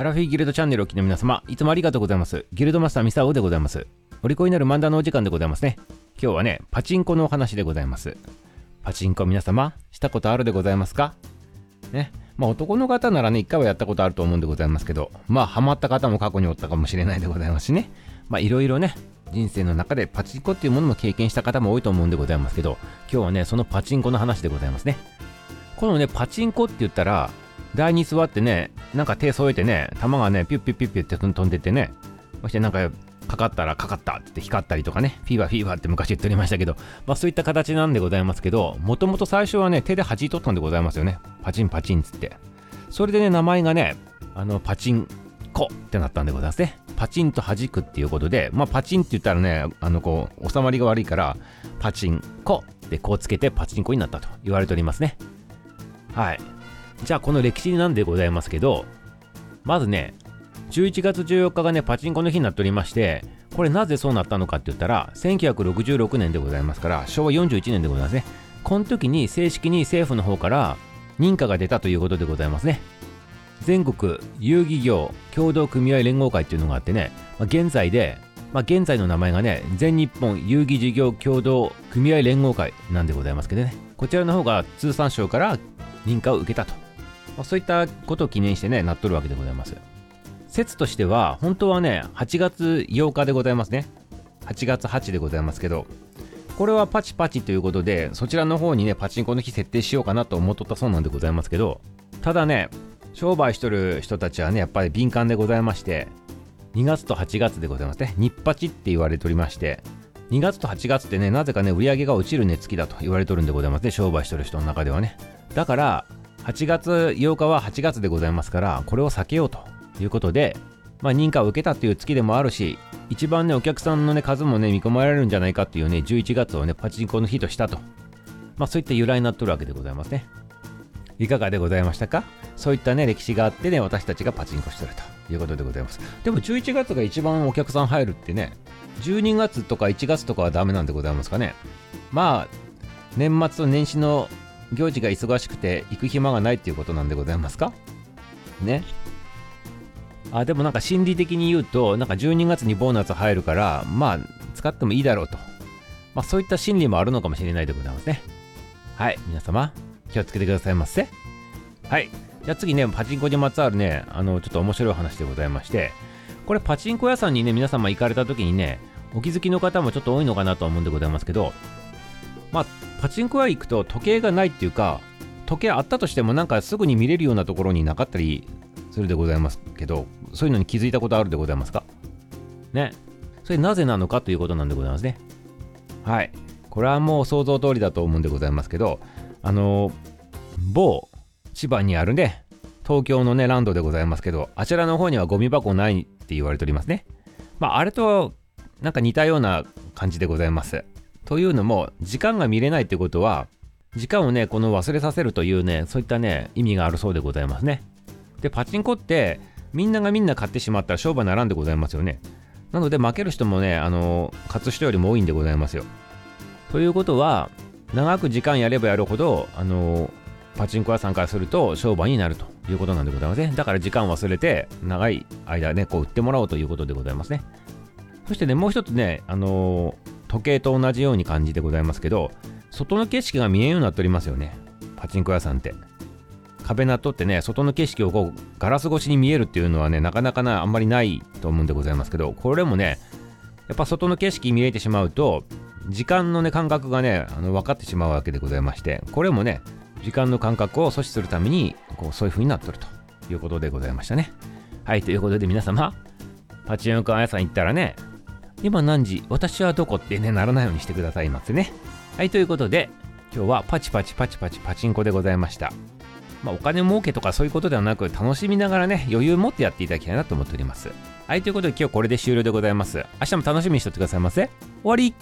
アラフィギルドチャンネルをお聞きの皆様、いつもありがとうございます。ギルドマスターミサオでございます。お利口になる漫談のお時間でございますね。今日はね、パチンコのお話でございます。パチンコ皆様、したことあるでございますか？ね。まあ男の方ならね、一回はやったことあると思うんでございますけど、まあハマった方も過去におったかもしれないでございますしね。まあいろいろね、人生の中でパチンコっていうものも経験した方も多いと思うんでございますけど、今日はね、そのパチンコの話でございますね。このね、パチンコって言ったら、台に座ってね、なんか手添えてね、球がね、ピュッピュッピュッピュッって飛んでってね、そしてなんか、かかったらかかったって光ったりとかね、フィーバーフィーバーって昔言っておりましたけど、まあそういった形なんでございますけど、もともと最初はね、手で弾い取ったんでございますよね。パチンパチンつって。それでね、名前がね、あの、パチンコってなったんでございますね。パチンと弾くっていうことで、まあパチンって言ったらね、あのこう、収まりが悪いから、パチンコってこうつけてパチンコになったと言われておりますね。はい。じゃあこの歴史なんでございますけど、まずね、11月14日がね、パチンコの日になっておりまして、これなぜそうなったのかって言ったら、1966年でございますから、昭和41年でございますね。この時に正式に政府の方から認可が出たということでございますね。全国遊戯業協同組合連合会っていうのがあってね、まあ、現在で、まあ、現在の名前がね、全日本遊戯事業協同組合連合会なんでございますけどね、こちらの方が通産省から認可を受けたとまあ、そういったことを記念してね、なっとるわけでございます。説としては、本当はね、8月8日でございますね。8月8でございますけど、これはパチパチということで、そちらの方にね、パチンコの日設定しようかなと思っとったそうなんでございますけど、ただね、商売しとる人たちはね、やっぱり敏感でございまして、2月と8月でございますね。日パチって言われておりまして、2月と8月ってね、なぜかね、売り上げが落ちる値付きだと言われておるんでございますね、商売しとる人の中ではね。だから、8月8日は8月でございますからこれを避けようということで、まあ、認可を受けたっていう月でもあるし一番ねお客さんのね数もね見込まれるんじゃないかっていうね11月をねパチンコの日としたと。まあそういった由来になっとるわけでございますね。いかがでございましたか？そういったね歴史があってね私たちがパチンコしてるということでございます。でも11月が一番お客さん入るってね12月とか1月とかはダメなんでございますかね。まあ年末と年始の行事が忙しくて行く暇がないっていうことなんでございますか？ね。あ、でもなんか心理的に言うと、なんか12月にボーナス入るから、まあ、使ってもいいだろうと。まあ、そういった心理もあるのかもしれないでございますね。はい、皆様、気をつけてくださいませ。はい。じゃあ次ね、パチンコにまつわるね、あの、ちょっと面白い話でございまして、これパチンコ屋さんにね、皆様行かれた時にね、お気づきの方もちょっと多いのかなと思うんでございますけど、まあ、パチンコ屋行くと時計がないっていうか、時計あったとしてもなんかすぐに見れるようなところになかったりするでございますけど、そういうのに気づいたことあるでございますか？ね。それなぜなのかということなんでございますね。はい。これはもう想像通りだと思うんでございますけど、あの、某千葉にあるね、東京のね、ランドでございますけど、あちらの方にはゴミ箱ないって言われておりますね。まあ、あれとなんか似たような感じでございます。というのも、時間が見れないってことは、時間をね、この忘れさせるというね、そういったね、意味があるそうでございますね。で、パチンコって、みんながみんな買ってしまったら商売ならんでございますよね。なので、負ける人もね、あの、勝つ人よりも多いんでございますよ。ということは、長く時間やればやるほど、あの、パチンコ屋さんからすると商売になるということなんでございますね。だから時間を忘れて、長い間ね、こう売ってもらおうということでございますね。そしてね、もう一つね、あの時計と同じように感じでございますけど、外の景色が見えんようになっておりますよね。パチンコ屋さんって。壁なっとってね、外の景色をこうガラス越しに見えるっていうのはね、なかなかなあんまりないと思うんでございますけど、これもね、やっぱ外の景色見えてしまうと、時間のね、感覚がね、あの分かってしまうわけでございまして、これもね、時間の感覚を阻止するために、こうそういう風になっとるということでございましたね。はい、ということで皆様、パチンコ屋さん行ったらね、今何時？私はどこ？ってね、ならないようにしてくださいませね。はい、ということで、今日はパチパチパチパチパチンコでございました。まあ、お金儲けとかそういうことではなく、楽しみながらね、余裕持ってやっていただきたいなと思っております。はい、ということで今日これで終了でございます。明日も楽しみにしとってくださいませ。終わり